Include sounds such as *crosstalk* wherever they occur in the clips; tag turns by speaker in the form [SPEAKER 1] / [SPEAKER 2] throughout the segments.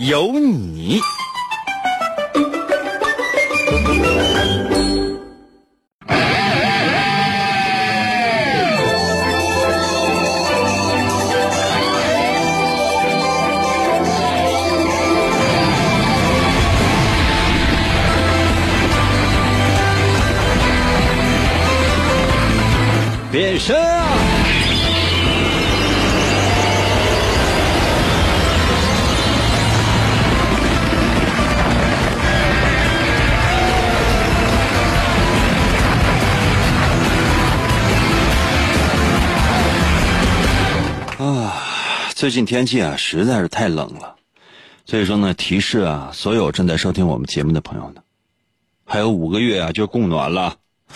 [SPEAKER 1] 有你。
[SPEAKER 2] 最近天气啊实在是太冷了，所以说呢，提示啊，所有正在收听我们节目的朋友呢，还有五个月啊就供暖了，*laughs*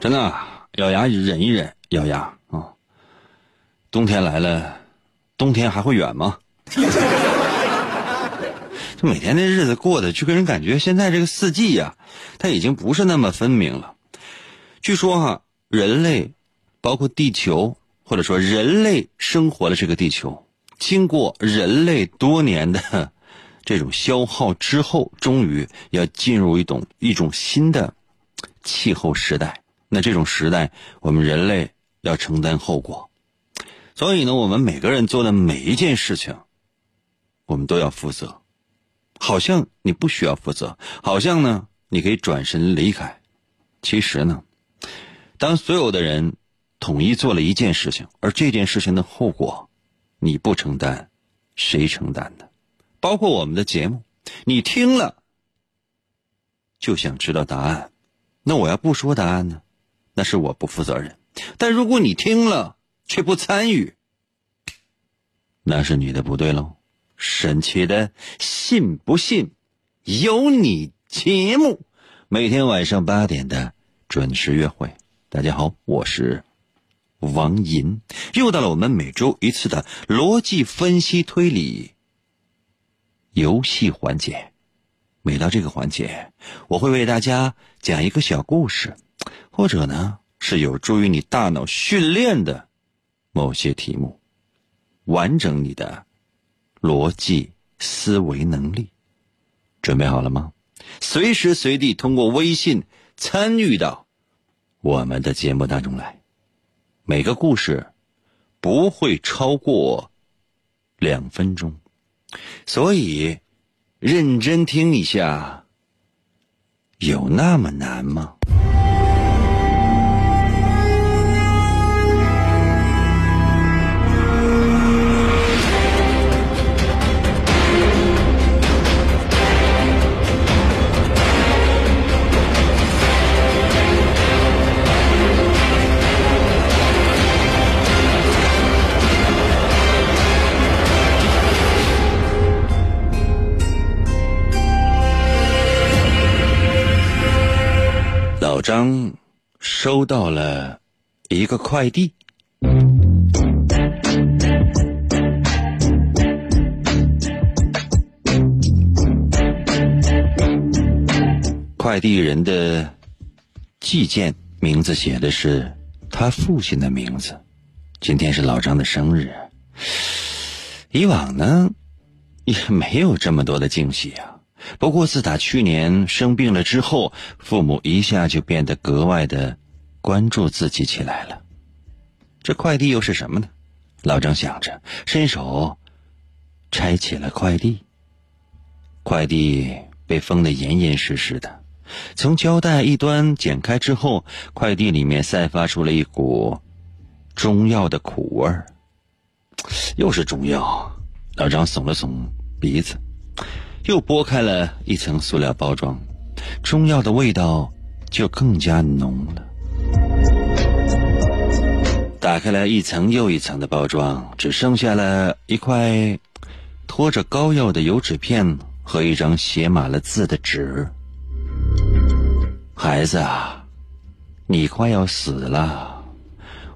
[SPEAKER 2] 真的，咬牙忍一忍，咬牙啊！冬天来了，冬天还会远吗？*laughs* 这每天的日子过的，就给人感觉现在这个四季呀，它已经不是那么分明了。据说哈，人类，包括地球。或者说，人类生活的这个地球，经过人类多年的 *laughs* 这种消耗之后，终于要进入一种一种新的气候时代。那这种时代，我们人类要承担后果。所以呢，我们每个人做的每一件事情，我们都要负责。好像你不需要负责，好像呢你可以转身离开。其实呢，当所有的人。统一做了一件事情，而这件事情的后果，你不承担，谁承担呢？包括我们的节目，你听了就想知道答案，那我要不说答案呢？那是我不负责任。但如果你听了却不参与，那是你的不对喽。神奇的，信不信？有你节目，每天晚上八点的准时约会。大家好，我是。王银，又到了我们每周一次的逻辑分析推理游戏环节。每到这个环节，我会为大家讲一个小故事，或者呢是有助于你大脑训练的某些题目，完整你的逻辑思维能力。准备好了吗？随时随地通过微信参与到我们的节目当中来。每个故事不会超过两分钟，所以认真听一下，有那么难吗？张收到了一个快递，快递人的寄件名字写的是他父亲的名字。今天是老张的生日，以往呢也没有这么多的惊喜啊。不过自打去年生病了之后，父母一下就变得格外的关注自己起来了。这快递又是什么呢？老张想着，伸手拆起了快递。快递被封得严严实实的，从胶带一端剪开之后，快递里面散发出了一股中药的苦味儿。又是中药，老张耸了耸鼻子。又剥开了一层塑料包装，中药的味道就更加浓了。打开了一层又一层的包装，只剩下了一块拖着膏药的油纸片和一张写满了字的纸。孩子啊，你快要死了。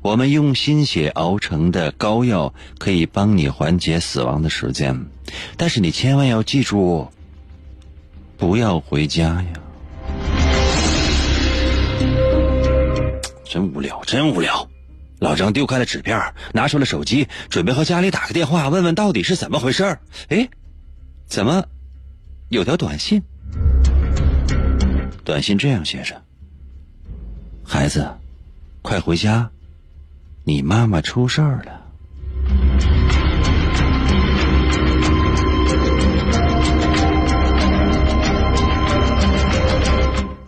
[SPEAKER 2] 我们用心血熬成的膏药可以帮你缓解死亡的时间，但是你千万要记住，不要回家呀！真无聊，真无聊。老张丢开了纸片，拿出了手机，准备和家里打个电话，问问到底是怎么回事儿。哎，怎么有条短信？短信这样写着：“孩子，快回家。”你妈妈出事儿了。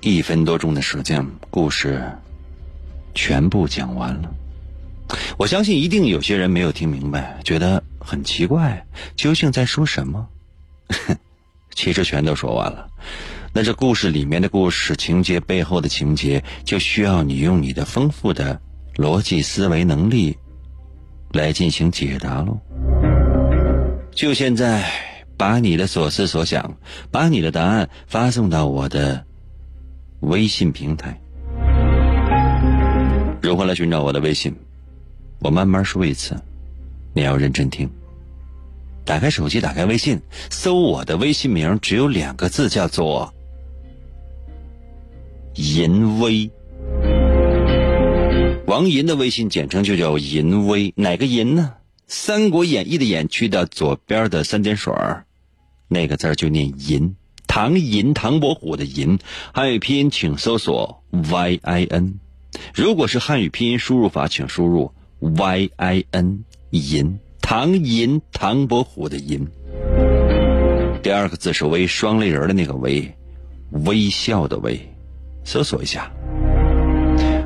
[SPEAKER 2] 一分多钟的时间，故事全部讲完了。我相信一定有些人没有听明白，觉得很奇怪，究竟在说什么？*laughs* 其实全都说完了。那这故事里面的故事情节背后的情节，就需要你用你的丰富的。逻辑思维能力来进行解答喽。就现在，把你的所思所想，把你的答案发送到我的微信平台。如何来寻找我的微信？我慢慢说一次，你要认真听。打开手机，打开微信，搜我的微信名，只有两个字，叫做“淫威”。王银的微信简称就叫银威，哪个银呢？《三国演义》的演去掉左边的三点水那个字就念银。唐银，唐伯虎的银，汉语拼音请搜索 y i n。如果是汉语拼音输入法，请输入 y i n 银。唐银，唐伯虎的银。第二个字是微，双立人的那个微，微笑的微。搜索一下。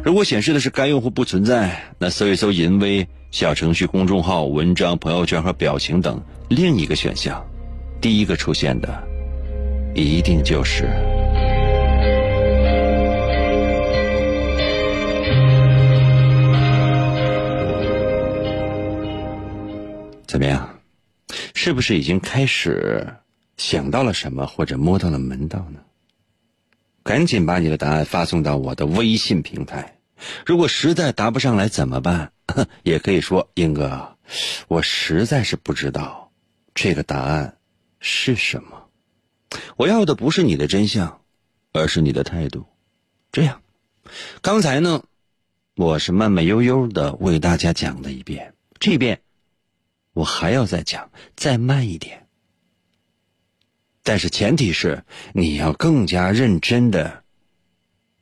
[SPEAKER 2] 如果显示的是该用户不存在，那搜一搜“淫威”小程序、公众号、文章、朋友圈和表情等另一个选项，第一个出现的一定就是怎么样？是不是已经开始想到了什么，或者摸到了门道呢？赶紧把你的答案发送到我的微信平台。如果实在答不上来怎么办？*laughs* 也可以说，英哥，我实在是不知道这个答案是什么。我要的不是你的真相，而是你的态度。这样，刚才呢，我是慢慢悠悠的为大家讲了一遍，这遍我还要再讲，再慢一点。但是前提是你要更加认真的。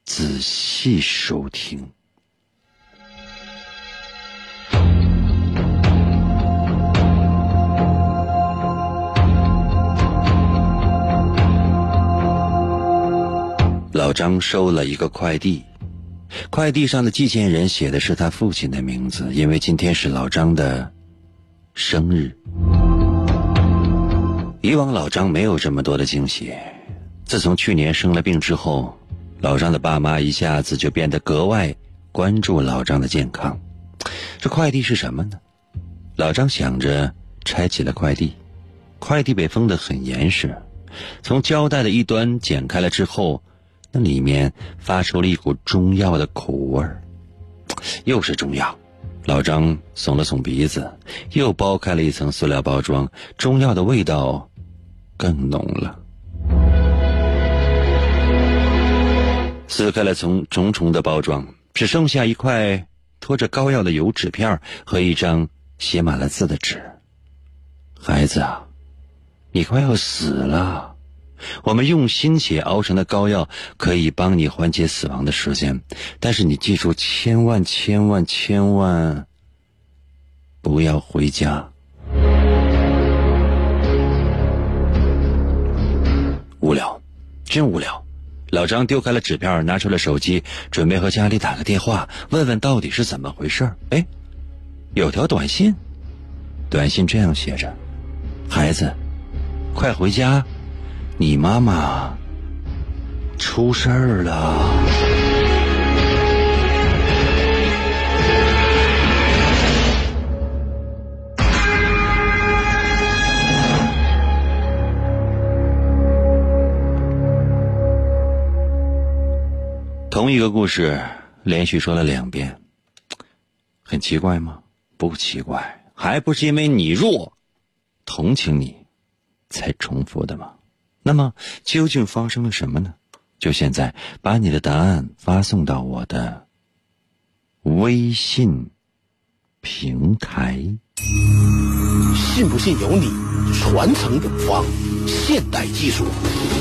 [SPEAKER 2] 仔细收听。老张收了一个快递，快递上的寄件人写的是他父亲的名字，因为今天是老张的生日。以往老张没有这么多的惊喜，自从去年生了病之后。老张的爸妈一下子就变得格外关注老张的健康。这快递是什么呢？老张想着拆起了快递，快递被封得很严实。从胶带的一端剪开了之后，那里面发出了一股中药的苦味儿，又是中药。老张耸了耸鼻子，又剥开了一层塑料包装，中药的味道更浓了。撕开了从重重的包装，只剩下一块拖着膏药的油纸片和一张写满了字的纸。孩子啊，你快要死了。我们用心血熬成的膏药可以帮你缓解死亡的时间，但是你记住，千万千万千万不要回家。无聊，真无聊。老张丢开了纸片，拿出了手机，准备和家里打个电话，问问到底是怎么回事哎，有条短信，短信这样写着：“孩子，快回家，你妈妈出事儿了。”同一个故事连续说了两遍，很奇怪吗？不奇怪，还不是因为你弱，同情你，才重复的吗？那么究竟发生了什么呢？就现在把你的答案发送到我的微信平台。
[SPEAKER 3] 信不信由你，传承永芳，现代技术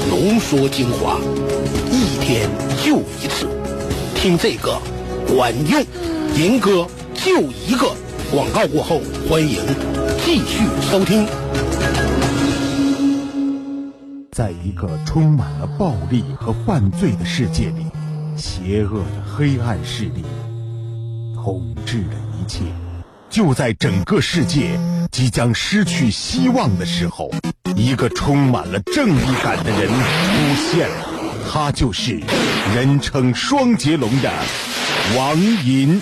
[SPEAKER 3] 浓缩精华，一天就一次，听这个管用，赢哥就一个。广告过后，欢迎继续收听。
[SPEAKER 4] 在一个充满了暴力和犯罪的世界里，邪恶的黑暗势力统治了一切。就在整个世界即将失去希望的时候，一个充满了正义感的人出现了，他就是人称双截龙的王银。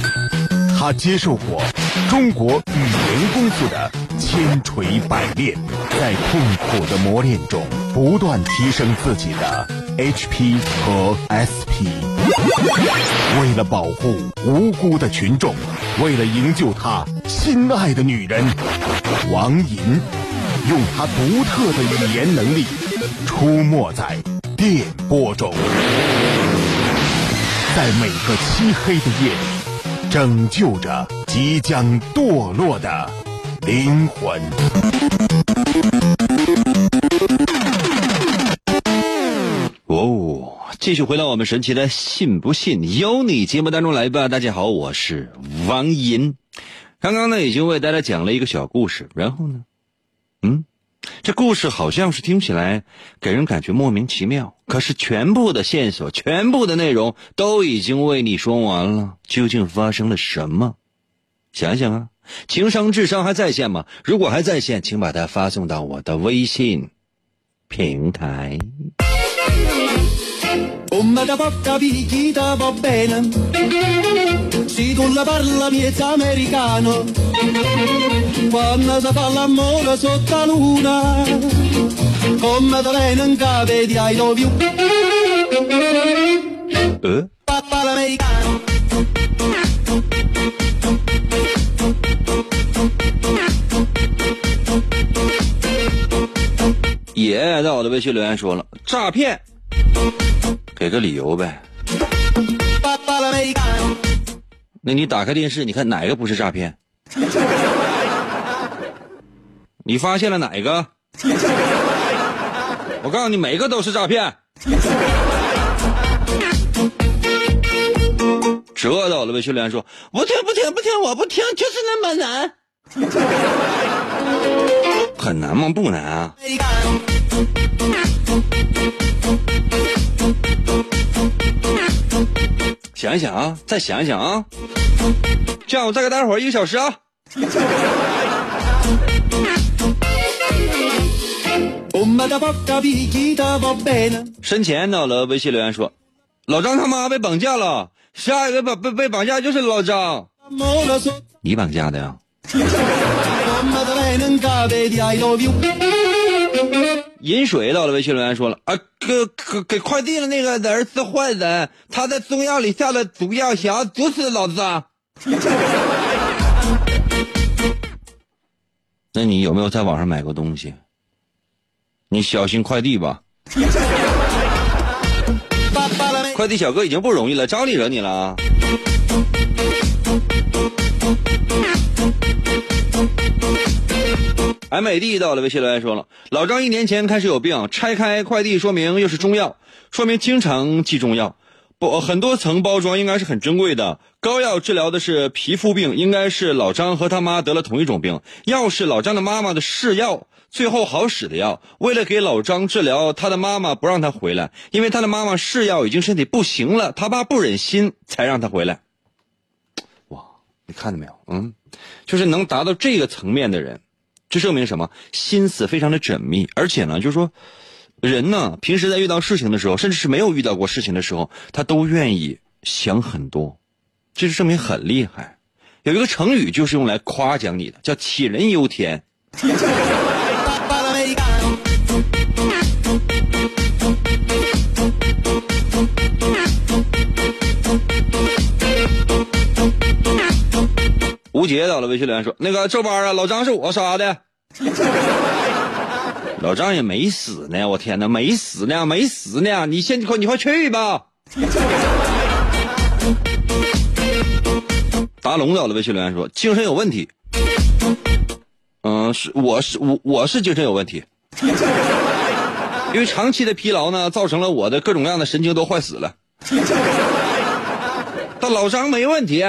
[SPEAKER 4] 他接受过中国语功夫的千锤百炼，在痛苦的磨练中不断提升自己的 HP 和 SP。为了保护无辜的群众，为了营救他心爱的女人，王银用他独特的语言能力出没在电波中，在每个漆黑的夜里。拯救着即将堕落的灵魂。
[SPEAKER 2] 哦，继续回到我们神奇的“信不信由你”节目当中来吧。大家好，我是王银。刚刚呢，已经为大家讲了一个小故事，然后呢，嗯。这故事好像是听起来给人感觉莫名其妙，可是全部的线索、全部的内容都已经为你说完了。究竟发生了什么？想想啊，情商、智商还在线吗？如果还在线，请把它发送到我的微信平台。Si tu la parla miezza americano, quando si fa l'amore sotto la luna, come te viene in capo di I love you. Eh? Papà l'americano. 爷在我的微信留言说了诈骗，给个理由呗。那你打开电视，你看哪个不是诈骗？*laughs* 你发现了哪个？我告诉你，每个都是诈骗。*laughs* 折到了呗，训练说不听不听不听，我不听，就是那么难。*laughs* 很难吗？不难啊。想一想啊，再想一想啊，这样我再给大家伙一个小时啊。身前到了微信留言说，老张他妈被绑架了，下一个被被被绑架就是老张，你绑架的呀？*laughs* 饮水到了，微信留言说了啊，给给给快递的那个人是坏人，他在中药里下了毒药，想要毒死老子。*laughs* 那你有没有在网上买过东西？你小心快递吧。*laughs* 快递小哥已经不容易了，招你惹你了？啊美帝到了，微信留言说了：“老张一年前开始有病，拆开快递说明又是中药，说明经常寄中药，不很多层包装应该是很珍贵的。膏药治疗的是皮肤病，应该是老张和他妈得了同一种病。药是老张的妈妈的试药，最后好使的药。为了给老张治疗，他的妈妈不让他回来，因为他的妈妈试药已经身体不行了，他爸不忍心才让他回来。哇，你看到没有？嗯，就是能达到这个层面的人。”这证明什么？心思非常的缜密，而且呢，就是说，人呢，平时在遇到事情的时候，甚至是没有遇到过事情的时候，他都愿意想很多，这就证明很厉害。有一个成语就是用来夸奖你的，叫杞人忧天。杰到了微信留言说：“那个这班啊，老张是我杀的。*laughs* ”老张也没死呢，我天哪，没死呢，没死呢！你先快，你快去吧。达龙到了微信留言说：“精神有问题。”嗯，是我是我我是精神有问题，因为长期的疲劳呢，造成了我的各种各样的神经都坏死了。*laughs* 但老张没问题。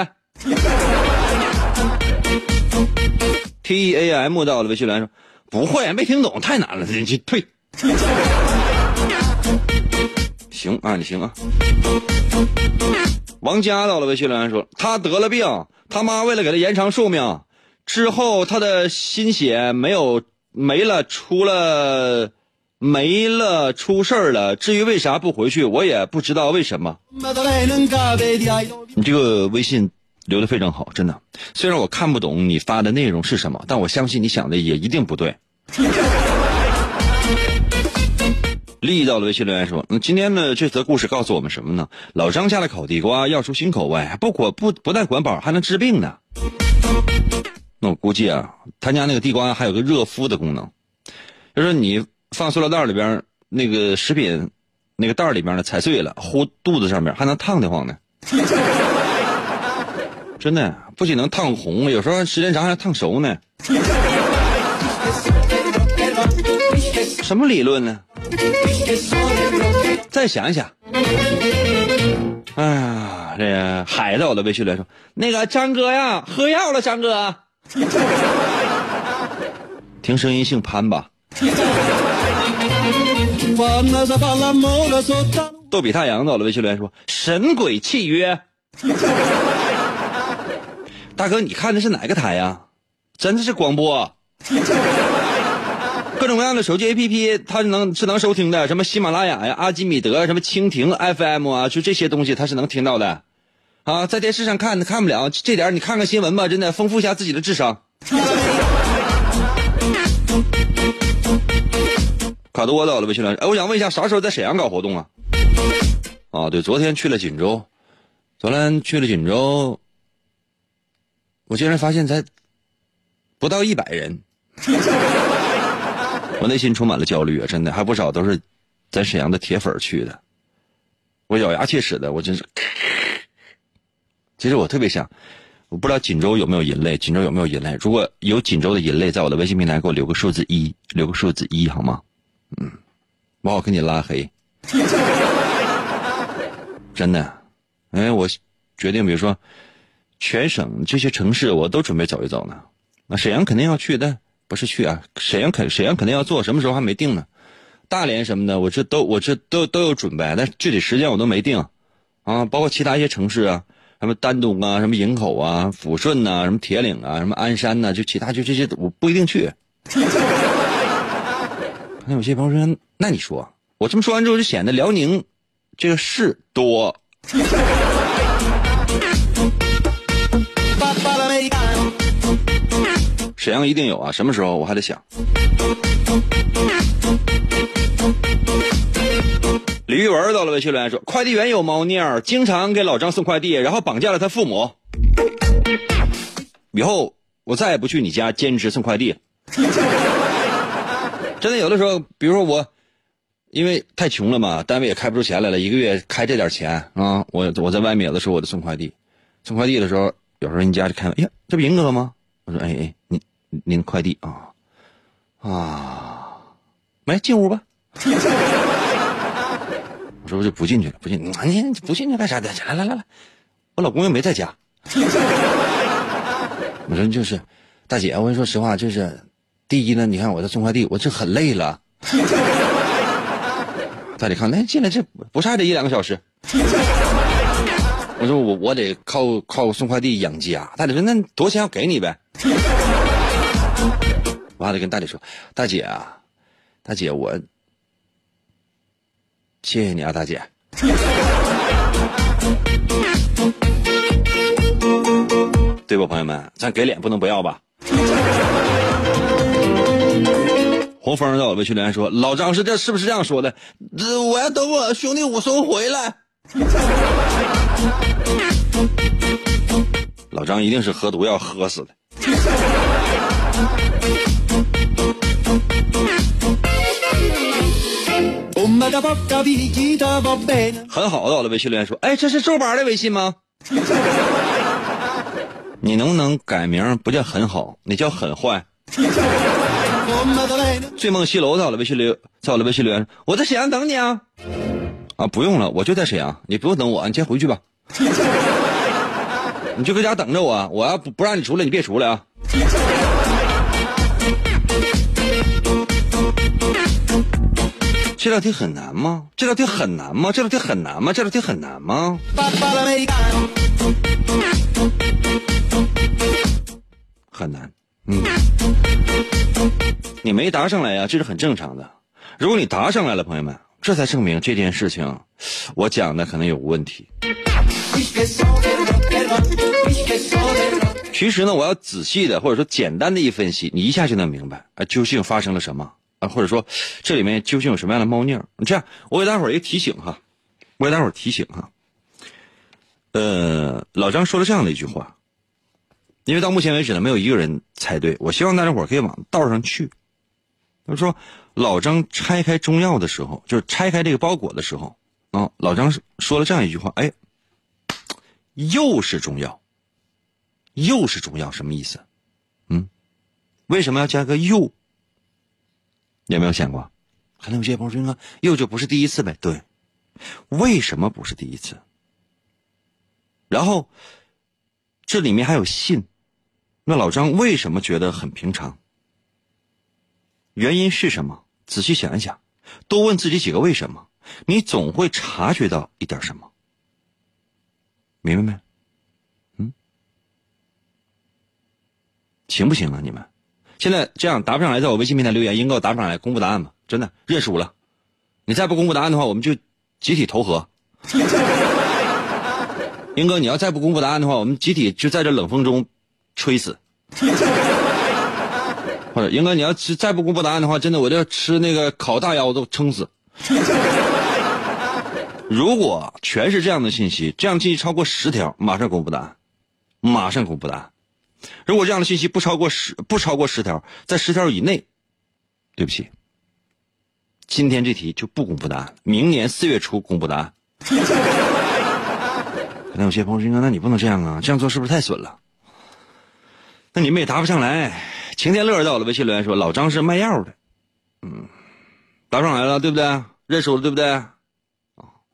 [SPEAKER 2] T A M 到了微信留言说。不会，没听懂，太难了，你去退。*laughs* 行啊，你行啊。王佳到了微信留言说，他得了病，他妈为了给他延长寿命，之后他的心血没有没了，出了没了，出事儿了。至于为啥不回去，我也不知道为什么。你这个微信。留的非常好，真的。虽然我看不懂你发的内容是什么，但我相信你想的也一定不对。利益到了微信留言说：“嗯，今天的这则故事告诉我们什么呢？老张家的烤地瓜要出新口味，不管不不但管饱，还能治病呢。那我估计啊，他家那个地瓜还有个热敷的功能，就是你放塑料袋里边那个食品，那个袋里边呢踩碎了，糊肚子上面还能烫得慌呢。”真的，不仅能烫红，有时候时间长还烫熟呢。什么理论呢？再想一想。哎呀，这个海子，我的微信来说，那个张哥呀，喝药了，张哥。听声音姓潘吧。逗比太阳到了，微信来说：“神鬼契约。”大哥，你看的是哪个台呀？真的是广播，*laughs* 各种各样的手机 APP，它能是能收听的，什么喜马拉雅呀、阿基米德、什么蜻蜓 FM 啊，就这些东西它是能听到的。啊，在电视上看看不了，这点你看看新闻吧，真的丰富一下自己的智商。*laughs* 卡多到了，微信来，哎，我想问一下，啥时候在沈阳搞活动啊？啊，对，昨天去了锦州，昨天去了锦州。我竟然发现才不到一百人，我内心充满了焦虑啊！真的，还不少都是咱沈阳的铁粉去的。我咬牙切齿的，我真是。其实我特别想，我不知道锦州有没有银类，锦州有没有银类？如果有锦州的银类，在我的微信平台给我留个数字一，留个数字一好吗？嗯，我好给你拉黑。*laughs* 真的，因为我决定，比如说。全省这些城市我都准备走一走呢，那沈阳肯定要去但，不是去啊，沈阳肯沈阳肯定要做，什么时候还没定呢？大连什么的，我这都我这都都有准备，但具体时间我都没定，啊，包括其他一些城市啊，什么丹东啊，什么营口啊，抚顺呐，什么铁岭啊，什么鞍山呐，就其他就这些我不一定去。*laughs* 那有些朋友说，那你说我这么说完之后，就显得辽宁这个事多。沈阳一定有啊，什么时候我还得想。李玉文到了微信留言说：“快递员有猫腻儿，经常给老张送快递，然后绑架了他父母。以后我再也不去你家兼职送快递。*laughs* 真的，有的时候，比如说我，因为太穷了嘛，单位也开不出钱来了，一个月开这点钱啊，我我在外面有的时候我得送快递，送快递的时候，有时候人家就看，哎呀，这不银哥吗？我说，哎哎，你。”您快递啊啊，来进屋吧。*laughs* 我说我就不进去了，不进。你不进去干啥的？来来来来，我老公又没在家。*laughs* 我说就是，大姐，我跟你说实话，就是第一呢，你看我在送快递，我这很累了。*laughs* 大姐看，那进来这不差这一两个小时。我说我我得靠靠送快递养家。大姐说那多少钱我给你呗。妈的跟大姐说，大姐啊，大姐我，谢谢你啊，大姐。对吧，朋友们，咱给脸不能不要吧？红枫在我微信留言说，老张是这是不是这样说的？我要等我兄弟武松回来。老张一定是喝毒药喝死的。很好的，我的微信留言说：“哎，这是周八的微信吗？” *laughs* 你能不能改名？不叫很好，你叫很坏。*laughs* 醉梦西楼我的微信留，在我的微信留言，我在沈阳等你啊。啊，不用了，我就在沈阳，你不用等我，你先回去吧。*laughs* 你就搁家等着我，我要不不让你出来，你别出来啊。这道题很难吗？这道题很难吗？这道题很难吗？这道题很难吗？很难，嗯，你没答上来呀，这是很正常的。如果你答上来了，朋友们，这才证明这件事情我讲的可能有问题。其实呢，我要仔细的或者说简单的一分析，你一下就能明白啊，究竟发生了什么。啊或者说，这里面究竟有什么样的猫腻儿？这样，我给大伙儿一个提醒哈，我给大伙儿提醒哈。呃，老张说了这样的一句话，因为到目前为止呢，没有一个人猜对。我希望大家伙儿可以往道上去。他说，老张拆开中药的时候，就是拆开这个包裹的时候啊，老张说了这样一句话，哎，又是中药，又是中药，什么意思？嗯，为什么要加个又？有没有想过？可能有些朋友说：“又就不是第一次呗？”对，为什么不是第一次？然后这里面还有信，那老张为什么觉得很平常？原因是什么？仔细想一想，多问自己几个为什么，你总会察觉到一点什么。明白没？嗯，行不行啊？你们？现在这样答不上来，在我微信平台留言，英哥答不上来，公布答案吧。真的认输了。你再不公布答案的话，我们就集体投河。*laughs* 英哥，你要再不公布答案的话，我们集体就在这冷风中吹死。或者，英哥，你要是再不公布答案的话，真的我就要吃那个烤大腰子撑死。如果全是这样的信息，这样信息超过十条，马上公布答案，马上公布答案。如果这样的信息不超过十不超过十条，在十条以内，对不起，今天这题就不公布答案，明年四月初公布答案。*laughs* 可能有些朋友说：“那你不能这样啊，这样做是不是太损了？”那你们也答不上来。晴天乐到了微信留言说：“老张是卖药的。”嗯，答上来了，对不对？认输了，对不对？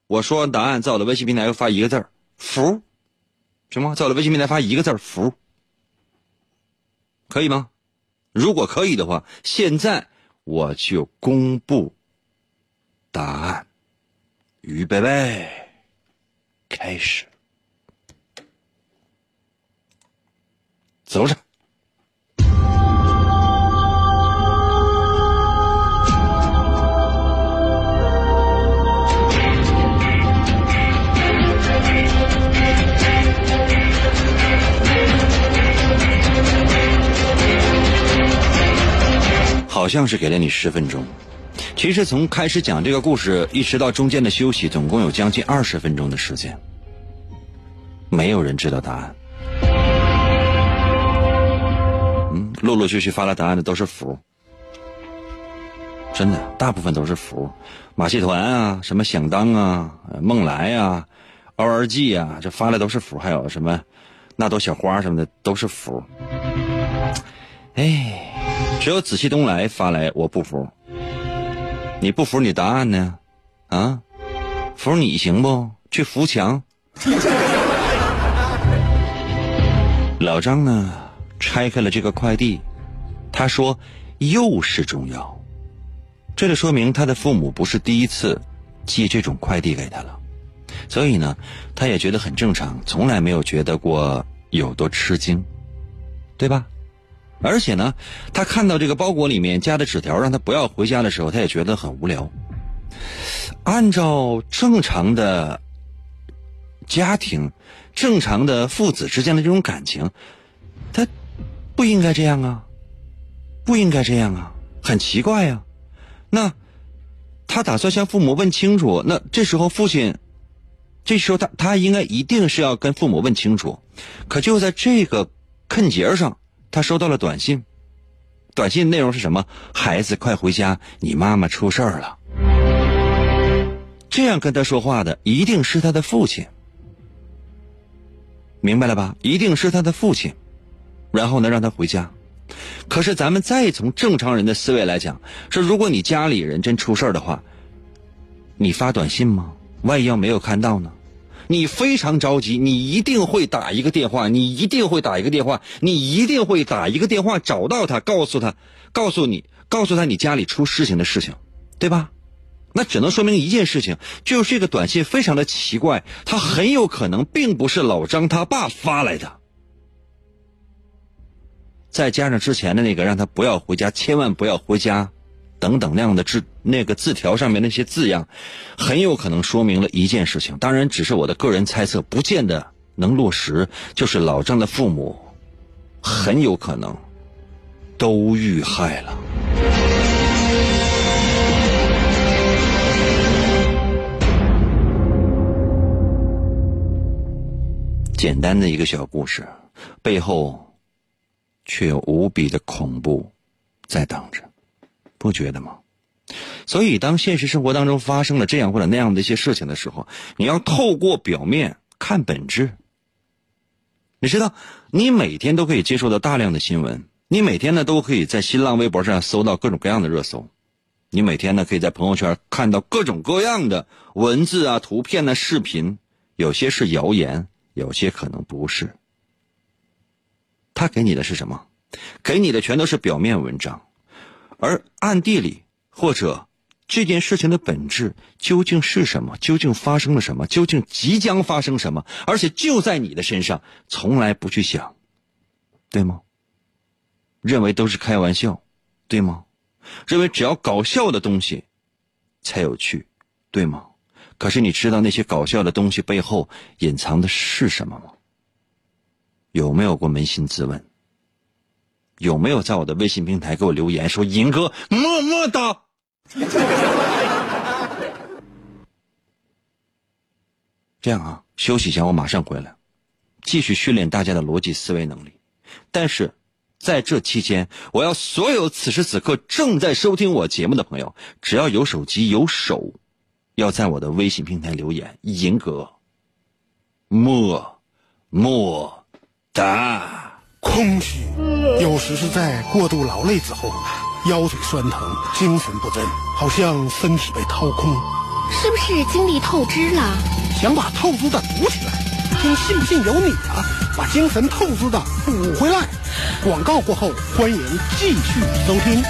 [SPEAKER 2] 我说完答案，在我的微信平台又发一个字儿“服”，行吗？在我的微信平台发一个字儿“服”。可以吗？如果可以的话，现在我就公布答案。预备备，开始，走着。好像是给了你十分钟，其实从开始讲这个故事一直到中间的休息，总共有将近二十分钟的时间。没有人知道答案。嗯，陆陆续续发了答案的都是符，真的，大部分都是福。马戏团啊，什么响当啊，梦来啊，O.R.G 啊，这发的都是符，还有什么那朵小花什么的都是符。哎。只有紫气东来发来，我不服。你不服你答案呢？啊，服你行不？去扶墙。*laughs* 老张呢？拆开了这个快递，他说又是中药，这就说明他的父母不是第一次寄这种快递给他了，所以呢，他也觉得很正常，从来没有觉得过有多吃惊，对吧？而且呢，他看到这个包裹里面夹的纸条，让他不要回家的时候，他也觉得很无聊。按照正常的家庭、正常的父子之间的这种感情，他不应该这样啊，不应该这样啊，很奇怪呀。那他打算向父母问清楚。那这时候父亲，这时候他他应该一定是要跟父母问清楚，可就在这个坎节上，他收到了短信。短信内容是什么？孩子快回家，你妈妈出事儿了。这样跟他说话的一定是他的父亲，明白了吧？一定是他的父亲，然后呢让他回家。可是咱们再从正常人的思维来讲，说如果你家里人真出事儿的话，你发短信吗？万一要没有看到呢？你非常着急，你一定会打一个电话，你一定会打一个电话，你一定会打一个电话找到他，告诉他，告诉你，告诉他你家里出事情的事情，对吧？那只能说明一件事情，就是这个短信非常的奇怪，他很有可能并不是老张他爸发来的。再加上之前的那个让他不要回家，千万不要回家，等等那样的字那个字条上面那些字样，很有可能说明了一件事情。当然，只是我的个人猜测，不见得能落实。就是老张的父母，很有可能都遇害了。简单的一个小故事，背后却有无比的恐怖在等着，不觉得吗？所以，当现实生活当中发生了这样或者那样的一些事情的时候，你要透过表面看本质。你知道，你每天都可以接触到大量的新闻，你每天呢都可以在新浪微博上搜到各种各样的热搜，你每天呢可以在朋友圈看到各种各样的文字啊、图片呢、视频，有些是谣言。有些可能不是，他给你的是什么？给你的全都是表面文章，而暗地里或者这件事情的本质究竟是什么？究竟发生了什么？究竟即将发生什么？而且就在你的身上，从来不去想，对吗？认为都是开玩笑，对吗？认为只要搞笑的东西才有趣，对吗？可是你知道那些搞笑的东西背后隐藏的是什么吗？有没有过扪心自问？有没有在我的微信平台给我留言说“银哥么么哒”？这样啊，休息一下，我马上回来，继续训练大家的逻辑思维能力。但是在这期间，我要所有此时此刻正在收听我节目的朋友，只要有手机有手。要在我的微信平台留言，银哥，么么哒。
[SPEAKER 3] 空虚，有时是在过度劳累之后，腰腿酸疼，精神不振，好像身体被掏空。
[SPEAKER 5] 是不是精力透支了？
[SPEAKER 3] 想把透支的补起来，听信不信由你啊！把精神透支的补回来。广告过后，欢迎继续收听。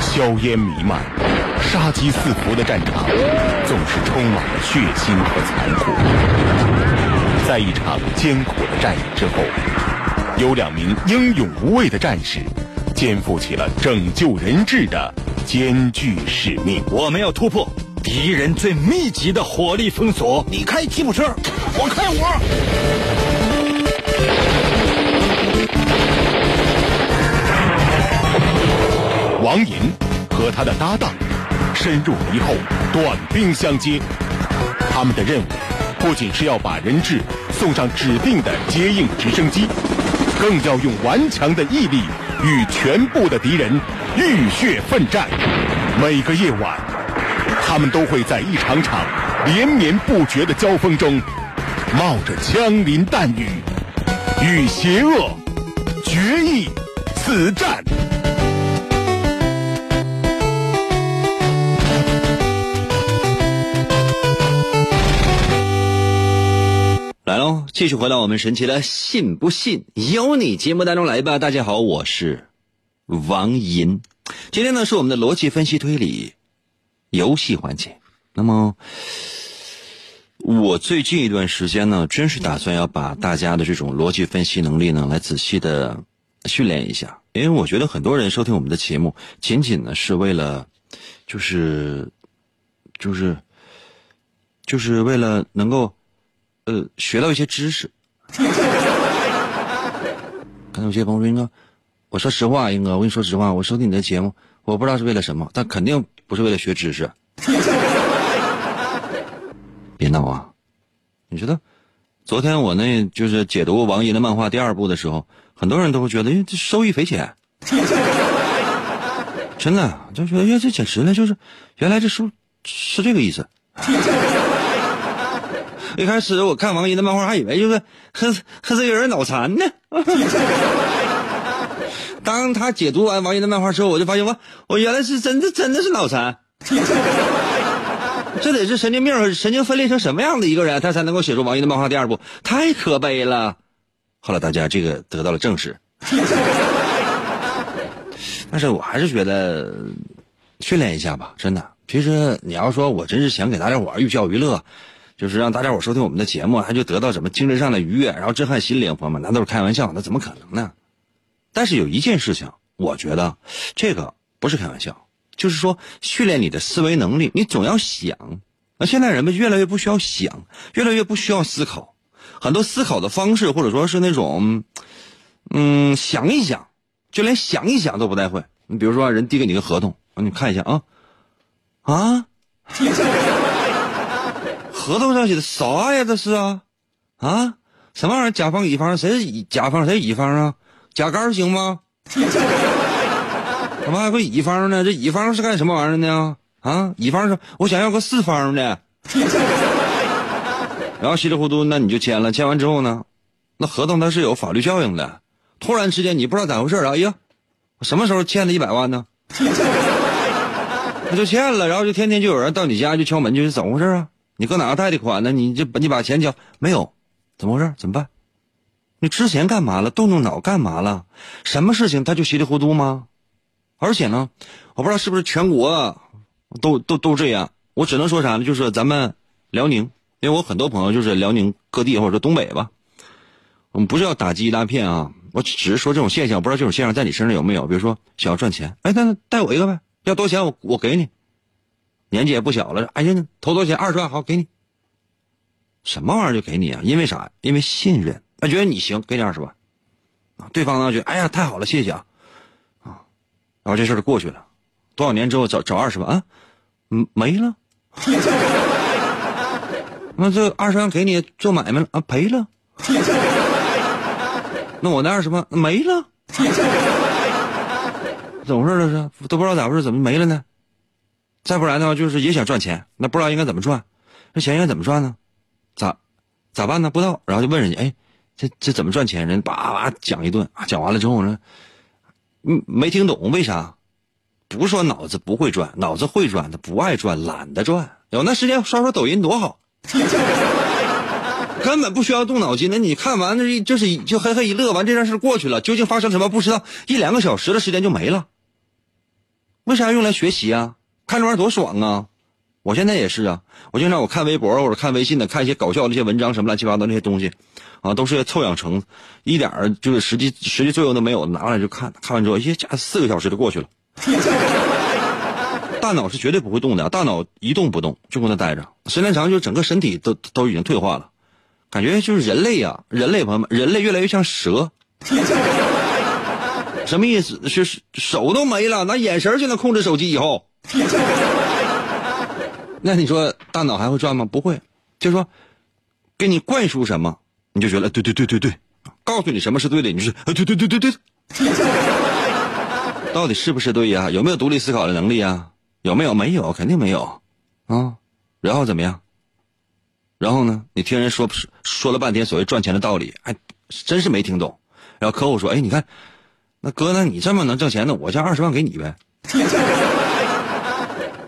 [SPEAKER 4] 硝烟弥漫、杀机四伏的战场，总是充满了血腥和残酷。在一场艰苦的战役之后，有两名英勇无畏的战士，肩负起了拯救人质的艰巨使命。
[SPEAKER 1] 我们要突破敌人最密集的火力封锁。
[SPEAKER 3] 你开吉普车，我开我。
[SPEAKER 4] 王银和他的搭档深入敌后，短兵相接。他们的任务不仅是要把人质送上指定的接应直升机，更要用顽强的毅力与全部的敌人浴血奋战。每个夜晚，他们都会在一场场连绵不绝的交锋中，冒着枪林弹雨，与邪恶决一死战。
[SPEAKER 2] 继续回到我们神奇的“信不信由你”节目当中来吧。大家好，我是王银。今天呢是我们的逻辑分析推理游戏环节。那么，我最近一段时间呢，真是打算要把大家的这种逻辑分析能力呢，来仔细的训练一下。因为我觉得很多人收听我们的节目，仅仅呢是为了，就是，就是，就是为了能够。呃，学到一些知识。可能有些朋友说：“英哥，我说实话，英哥，我跟你说实话，我收听你的节目，我不知道是为了什么，但肯定不是为了学知识。*laughs* 别闹啊！你知道，昨天我那就是解读王银的漫画第二部的时候，很多人都会觉得，哎，这受益匪浅。*laughs* 真的就觉得，哎，这简直了，就是原来这书是这个意思。一开始我看王银的漫画，还以为就是和和这个人脑残呢。*laughs* 当他解读完王银的漫画之后，我就发现我我原来是真的真的是脑残。这得是神经病神经分裂成什么样的一个人，他才能够写出王银的漫画第二部？太可悲了。后来大家这个得到了证实。但是我还是觉得训练一下吧，真的。其实你要说我真是想给大家伙儿寓教于乐，就是让大家伙收听我们的节目，他就得到什么精神上的愉悦，然后震撼心灵，朋友们，那都是开玩笑，那怎么可能呢？但是有一件事情，我觉得这个不是开玩笑，就是说训练你的思维能力，你总要想。那现在人们越来越不需要想，越来越不需要思考，很多思考的方式或者说是那种，嗯，想一想。就连想一想都不太会。你比如说，人递给你个合同，你看一下啊，啊，*laughs* 合同上写的啥呀？这是啊，啊，什么玩意儿？甲方乙方，谁是？甲方谁乙方啊？甲肝行吗？*laughs* 怎么还会乙方呢？这乙方是干什么玩意儿呢？啊，乙方说，我想要个四方的。*laughs* 然后稀里糊涂，那你就签了。签完之后呢，那合同它是有法律效应的。突然之间，你不知道咋回事啊？哎呀，我什么时候欠的一百万呢？*laughs* 那就欠了，然后就天天就有人到你家就敲门，就是怎么回事啊？你搁哪贷的款呢？你就你把钱交没有？怎么回事？怎么办？你之前干嘛了？动动脑干嘛了？什么事情他就稀里糊涂吗？而且呢，我不知道是不是全国都都都这样。我只能说啥呢？就是咱们辽宁，因为我很多朋友就是辽宁各地或者说东北吧。我们不是要打击一大片啊。我只是说这种现象，不知道这种现象在你身上有没有？比如说想要赚钱，哎，那那带我一个呗，要多少钱我我给你，年纪也不小了，哎呀，投多少钱？二十万好给你，什么玩意儿就给你啊？因为啥？因为信任，他觉得你行，给你二十万，啊，对方呢觉得哎呀太好了，谢谢啊，啊，然后这事就过去了，多少年之后找找二十万啊，嗯，没了，*laughs* 那这二十万给你做买卖了啊，赔了。那我那二十万没了，*laughs* 怎么回事？这是都不知道咋回事，怎么没了呢？再不然的话，就是也想赚钱，那不知道应该怎么赚，那钱应该怎么赚呢？咋咋办呢？不知道，然后就问人家，哎，这这怎么赚钱？人叭叭讲一顿，讲完了之后呢，嗯，没听懂，为啥？不是说脑子不会赚，脑子会赚，他不爱赚，懒得赚，有那时间刷刷抖音多好。*laughs* 根本不需要动脑筋，那你看完这这是就嘿嘿一乐，完这件事过去了。究竟发生什么不知道，一两个小时的时间就没了。为啥用来学习啊？看这玩意儿多爽啊！我现在也是啊，我经常我看微博或者看微信的，看一些搞笑的一些文章什么乱七八糟那些东西，啊，都是凑养成，一点就是实际实际作用都没有，拿过来就看，看完之后，一下四个小时就过去了。*laughs* 大脑是绝对不会动的，大脑一动不动，就搁那待着，时间长就整个身体都都已经退化了。感觉就是人类呀，人类朋友们，人类越来越像蛇。*laughs* 什么意思？是手都没了，拿眼神就能控制手机以后。*laughs* 那你说大脑还会转吗？不会。就说给你灌输什么，你就觉得对对对对对，告诉你什么是对的，你就是对对对对对。*laughs* 到底是不是对呀？有没有独立思考的能力啊？有没有？没有，肯定没有。啊，然后怎么样？然后呢？你听人说说了半天所谓赚钱的道理，哎，真是没听懂。然后客户说：“哎，你看，那哥，那你这么能挣钱，那我将二十万给你呗。”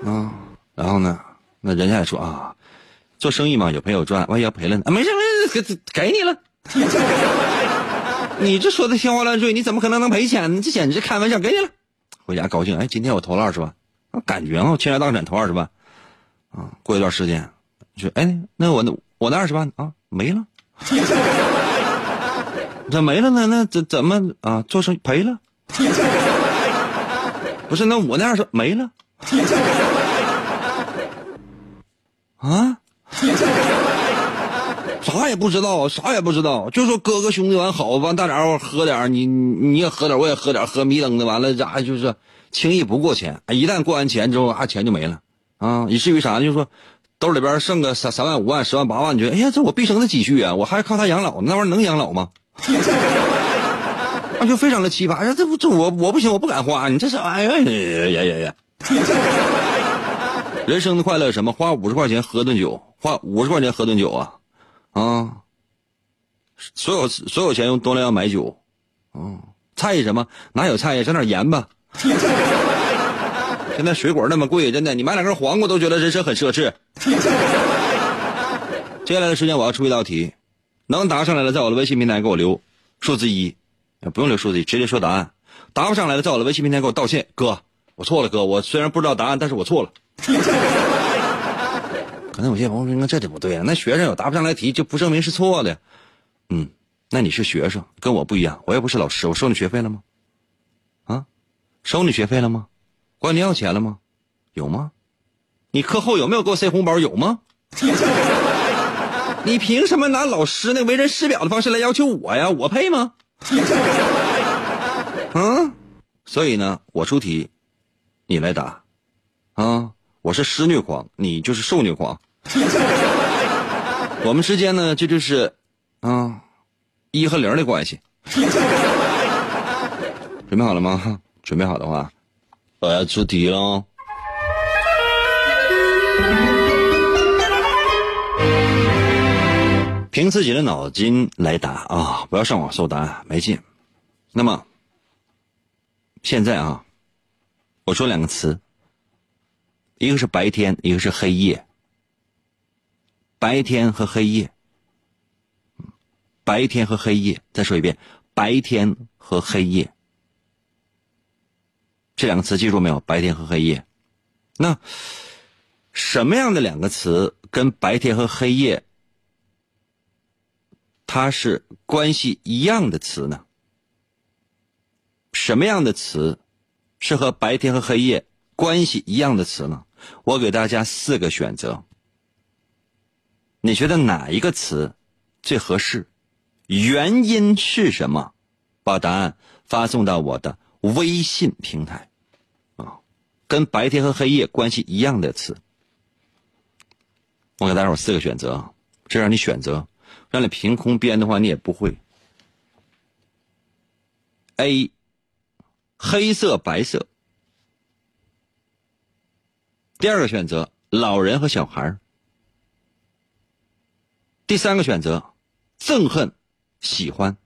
[SPEAKER 2] 啊，然后呢？那人家也说啊，做生意嘛，有赔有赚，万一要赔了呢？没事没事，给给你了。*laughs* 你这说的天花乱坠，你怎么可能能赔钱呢？这简直开玩笑，给你了。回家高兴，哎，今天我投了二十万，感觉啊，倾家荡产投二十万，啊，过一段时间。说哎，那我那我那二十万啊没了，*laughs* 咋没了呢？那怎怎么啊？做生意赔了？*laughs* 不是，那我那二十没了 *laughs* 啊？*laughs* 啥也不知道，啥也不知道，就说哥哥兄弟完好，完大家伙喝点你你也喝点我也喝点喝迷瞪的，完了咋就是轻易不过钱？一旦过完钱之后啊，钱就没了啊，以至于啥呢？就说。兜里边剩个三三万五万十万八万，你觉得哎呀，这我毕生的积蓄啊，我还靠它养老，那玩意儿能养老吗？那 *laughs* 就非常的奇葩。哎呀，这不这我我不行，我不敢花。你这是哎呀呀呀呀！*laughs* 人生的快乐什么？花五十块钱喝顿酒，花五十块钱喝顿酒啊啊！所有所有钱用多量买酒，嗯，菜什么？哪有菜呀？整点盐吧。现在水果那么贵，真的，你买两根黄瓜都觉得人生很奢侈。接下来的时间我要出一道题，能答上来的在我的微信平台给我留数字一，不用留数字一，直接说答案。答不上来的在我的微信平台给我道歉，哥，我错了，哥，我虽然不知道答案，但是我错了。*laughs* 可能有些朋友说，那这就不对啊，那学生有答不上来题就不证明是错的。嗯，那你是学生，跟我不一样，我又不是老师，我收你学费了吗？啊，收你学费了吗？管你要钱了吗？有吗？你课后有没有给我塞红包？有吗？*laughs* 你凭什么拿老师那为人师表的方式来要求我呀？我配吗？嗯，*laughs* 所以呢，我出题，你来答。啊，我是施虐狂，你就是受虐狂。我们之间呢，这就是啊，一和零的关系。准备好了吗？准备好的话，我要出题喽。凭自己的脑筋来答啊！不要上网搜答案，没劲。那么，现在啊，我说两个词，一个是白天，一个是黑夜。白天和黑夜，白天和黑夜，再说一遍，白天和黑夜，这两个词记住没有？白天和黑夜，那什么样的两个词跟白天和黑夜？它是关系一样的词呢？什么样的词是和白天和黑夜关系一样的词呢？我给大家四个选择，你觉得哪一个词最合适？原因是什么？把答案发送到我的微信平台啊，跟白天和黑夜关系一样的词，我给大家伙四个选择，这让你选择。让你凭空编的话，你也不会。A，黑色、白色。第二个选择，老人和小孩第三个选择，憎恨、喜欢。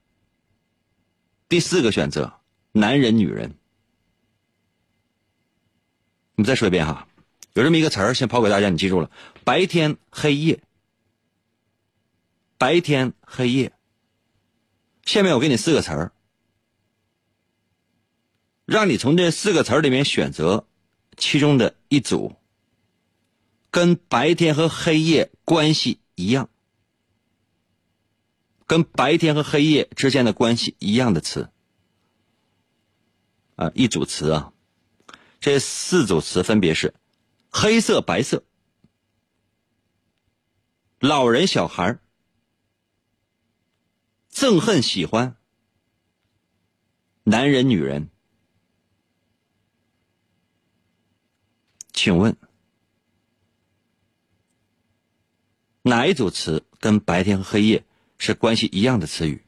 [SPEAKER 2] 第四个选择，男人、女人。我们再说一遍哈，有这么一个词儿，先抛给大家，你记住了：白天、黑夜。白天黑夜。下面我给你四个词儿，让你从这四个词儿里面选择其中的一组，跟白天和黑夜关系一样，跟白天和黑夜之间的关系一样的词啊，一组词啊，这四组词分别是黑色、白色、老人、小孩憎恨、喜欢，男人、女人，请问哪一组词跟白天和黑夜是关系一样的词语？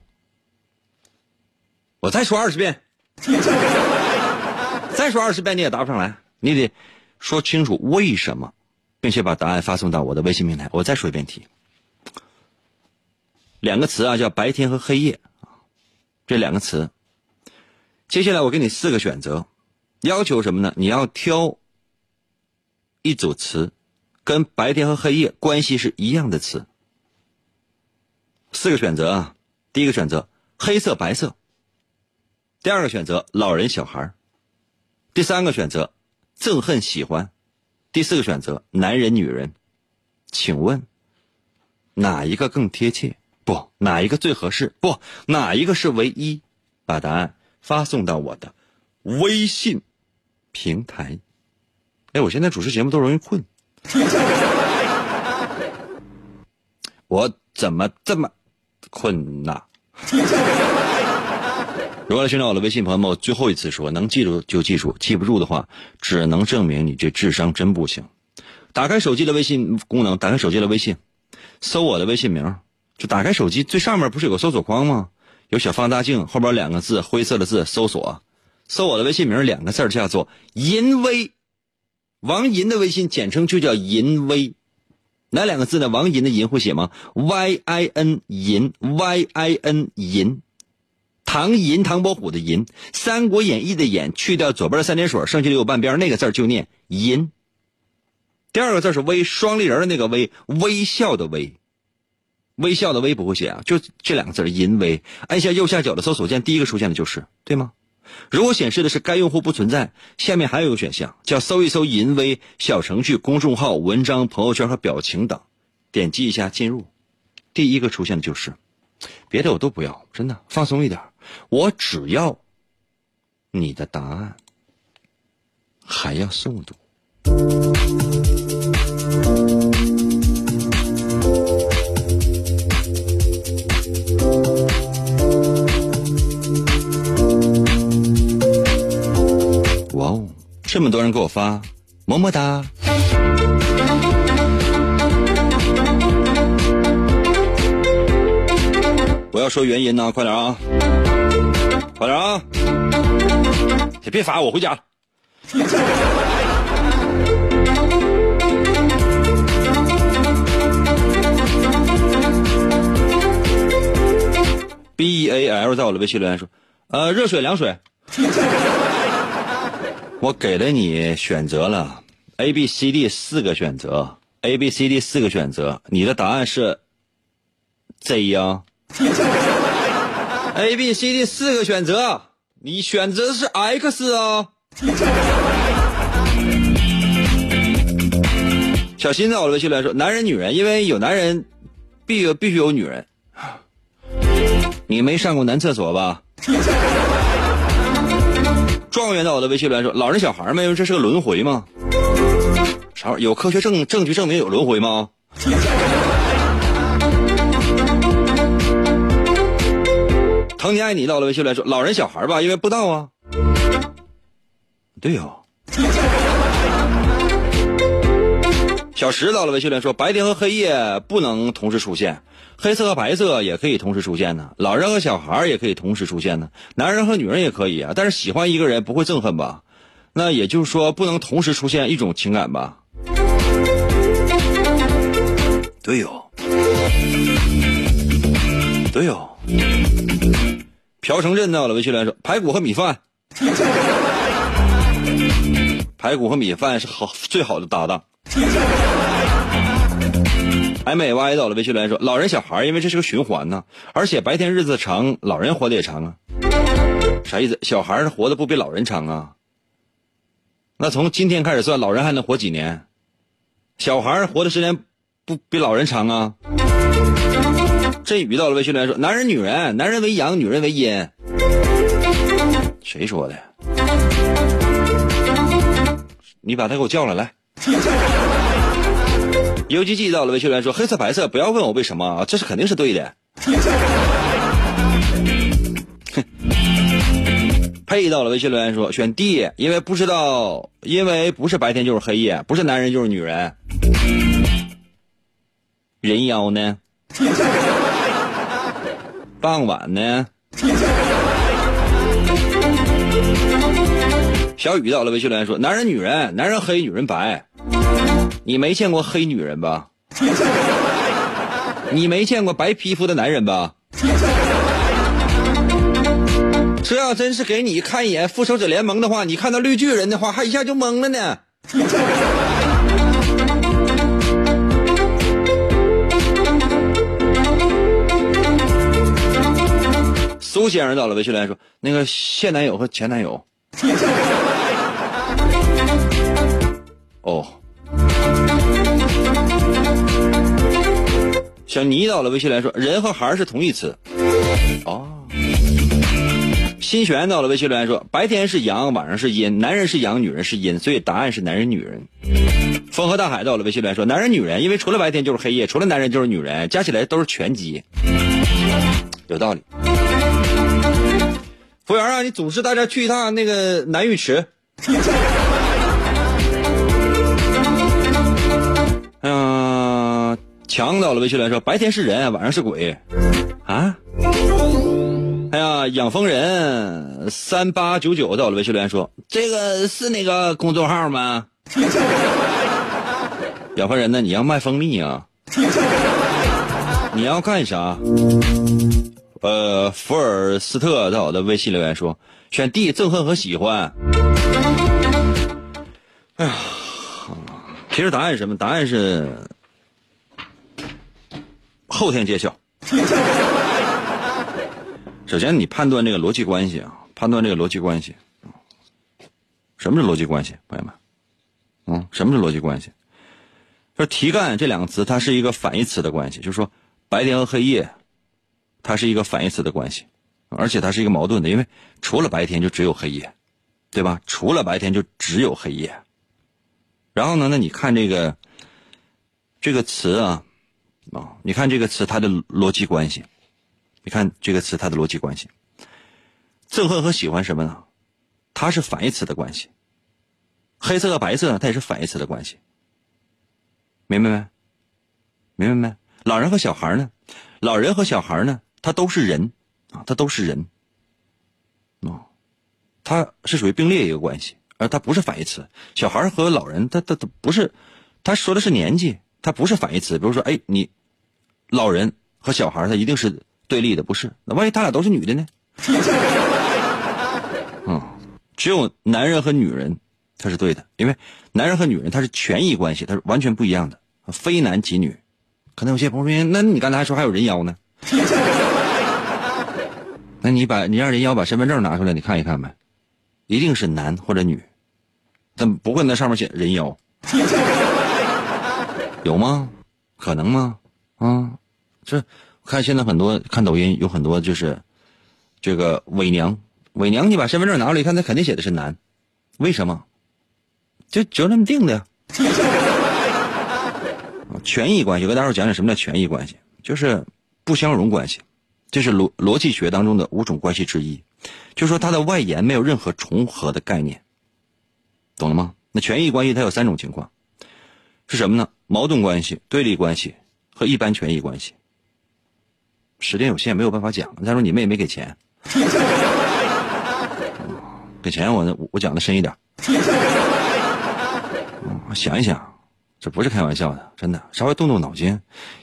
[SPEAKER 2] 我再说二十遍，*laughs* 再说二十遍你也答不上来，你得说清楚为什么，并且把答案发送到我的微信平台。我再说一遍题。两个词啊，叫白天和黑夜这两个词。接下来我给你四个选择，要求什么呢？你要挑一组词，跟白天和黑夜关系是一样的词。四个选择啊，第一个选择黑色白色，第二个选择老人小孩，第三个选择憎恨喜欢，第四个选择男人女人。请问哪一个更贴切？不，哪一个最合适？不，哪一个是唯一？把答案发送到我的微信平台。哎，我现在主持节目都容易困，我怎么这么困呐？如果来寻找我的微信朋友们，我最后一次说，能记住就记住，记不住的话，只能证明你这智商真不行。打开手机的微信功能，打开手机的微信，搜我的微信名，就打开手机最上面不是有个搜索框吗？有小放大镜，后边两个字灰色的字，搜索，搜我的微信名两个字叫做银威，王银的微信简称就叫银威，哪两个字呢？王银的银会写吗？Y I N 银 Y I N 银，唐银唐伯虎的银，《三国演义》的演去掉左边的三点水，剩下的右半边那个字就念银。第二个字是微，双立人的那个微，微笑的微。微笑的微不会写啊，就这两个字淫威。按下右下角的搜索键，第一个出现的就是对吗？如果显示的是该用户不存在，下面还有一个选项叫搜一搜淫威小程序、公众号、文章、朋友圈和表情等，点击一下进入，第一个出现的就是，别的我都不要，真的放松一点，我只要你的答案，还要速度。这么多人给我发，么么哒！我要说原因呢，快点啊，快点啊！别发我回家了。B A L 在我的微信留言说，呃，热水凉水。我给了你选择了 A B C D 四个选择，A B C D 四个选择，你的答案是 Z 呀。*laughs* A B C D 四个选择，你选择的是 X 啊。*laughs* 小新在我的微信来说，男人女人，因为有男人，必必须有女人。你没上过男厕所吧？状元到我的微信来说：“老人小孩们，这是个轮回吗？啥玩意？有科学证证据证明有轮回吗？”曾经爱你到了微信来说：“老人小孩吧，因为不知道啊。”对呀。小石到了微信来说：“白天和黑夜不能同时出现。”黑色和白色也可以同时出现呢，老人和小孩也可以同时出现呢，男人和女人也可以啊。但是喜欢一个人不会憎恨吧？那也就是说不能同时出现一种情感吧？对哦，对哦。朴成镇到了微信来说：排骨和米饭，*laughs* 排骨和米饭是好最好的搭档。M A Y 到了微信留言说：“老人小孩，因为这是个循环呢，而且白天日子长，老人活得也长啊。啥意思？小孩活的不比老人长啊？那从今天开始算，老人还能活几年？小孩活的时间不比老人长啊？”振宇到了微信留言说：“男人女人，男人为阳，女人为阴。”谁说的？你把他给我叫来，来。游击记到了维修员说：“黑色白色，不要问我为什么啊，这是肯定是对的。”哼。配到了微信留言说：“选 D，因为不知道，因为不是白天就是黑夜，不是男人就是女人。人妖呢？*laughs* 傍晚呢？”小雨到了微信留言说：“男人女人，男人黑，女人白。”你没见过黑女人吧？*laughs* 你没见过白皮肤的男人吧？这要真是给你看一眼复仇者联盟的话，你看到绿巨人的话，还一下就懵了呢。苏先生到了微信来说，那个现男友和前男友。哦。小倪到了微信来说：“人和孩是同义词。”哦。新璇到了微信来说：“白天是阳，晚上是阴，男人是阳，女人是阴，所以答案是男人女人。”风和大海到了微信来说：“男人女人，因为除了白天就是黑夜，除了男人就是女人，加起来都是拳击。”有道理。服务员啊，你组织大家去一趟那个南浴池。强到了微信来说，白天是人，晚上是鬼，啊？哎呀，养蜂人三八九九到了微信留言说，这个是那个公众号吗？*laughs* 养蜂人呢？你要卖蜂蜜啊？*laughs* 你要干啥？呃，福尔斯特在我的微信留言说，选 D，憎恨和喜欢。哎呀，其实答案是什么？答案是后天揭晓。*laughs* 首先，你判断这个逻辑关系啊，判断这个逻辑关系。什么是逻辑关系，朋友们？嗯，什么是逻辑关系？说题干这两个词，它是一个反义词的关系，就是说白天和黑夜，它是一个反义词的关系，而且它是一个矛盾的，因为除了白天就只有黑夜，对吧？除了白天就只有黑夜。然后呢，那你看这个这个词啊，啊，你看这个词它的逻辑关系。你看这个词，它的逻辑关系，憎恨和喜欢什么呢？它是反义词的关系。黑色和白色，它也是反义词的关系。明白没？明白没？老人和小孩呢？老人和小孩呢？他都是人啊，他都是人啊，他是属于并列一个关系，而他不是反义词。小孩和老人，他他他不是，他说的是年纪，他不是反义词。比如说，哎，你老人和小孩，他一定是。对立的不是，那万一他俩都是女的呢？*laughs* 嗯，只有男人和女人，他是对的，因为男人和女人他是权益关系，他是完全不一样的，非男即女。可能有些朋友说，那你刚才还说还有人妖呢？*laughs* 那你把你让人妖把身份证拿出来，你看一看呗，一定是男或者女，但不会那上面写人妖，有吗？可能吗？啊，这。看现在很多看抖音有很多就是这个伪娘，伪娘你把身份证拿出来一看，他肯定写的是男，为什么？就就那么定的呀。*laughs* 权益关系，我给大伙讲讲什么叫权益关系，就是不相容关系，这是逻逻辑学当中的五种关系之一，就说它的外延没有任何重合的概念，懂了吗？那权益关系它有三种情况，是什么呢？矛盾关系、对立关系和一般权益关系。时间有限，没有办法讲。再说你们也没给钱，给钱我我讲的深一点。想一想，这不是开玩笑的，真的，稍微动动脑筋，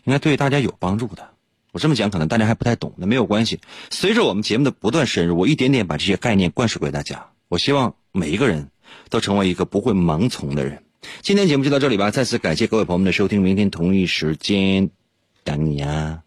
[SPEAKER 2] 应该对大家有帮助的。我这么讲可能大家还不太懂，那没有关系。随着我们节目的不断深入，我一点点把这些概念灌输给大家。我希望每一个人都成为一个不会盲从的人。今天节目就到这里吧，再次感谢各位朋友们的收听，明天同一时间等你啊。